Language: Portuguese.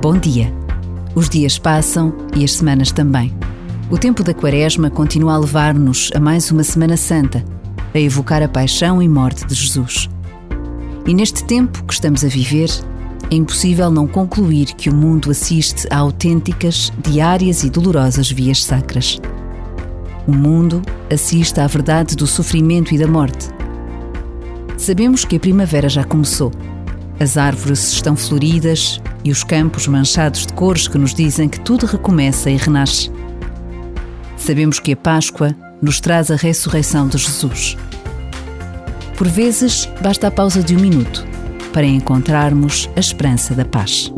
Bom dia. Os dias passam e as semanas também. O tempo da Quaresma continua a levar-nos a mais uma Semana Santa, a evocar a paixão e morte de Jesus. E neste tempo que estamos a viver, é impossível não concluir que o mundo assiste a autênticas, diárias e dolorosas vias sacras. O mundo assiste à verdade do sofrimento e da morte. Sabemos que a primavera já começou. As árvores estão floridas e os campos manchados de cores que nos dizem que tudo recomeça e renasce. Sabemos que a Páscoa nos traz a ressurreição de Jesus. Por vezes, basta a pausa de um minuto para encontrarmos a esperança da paz.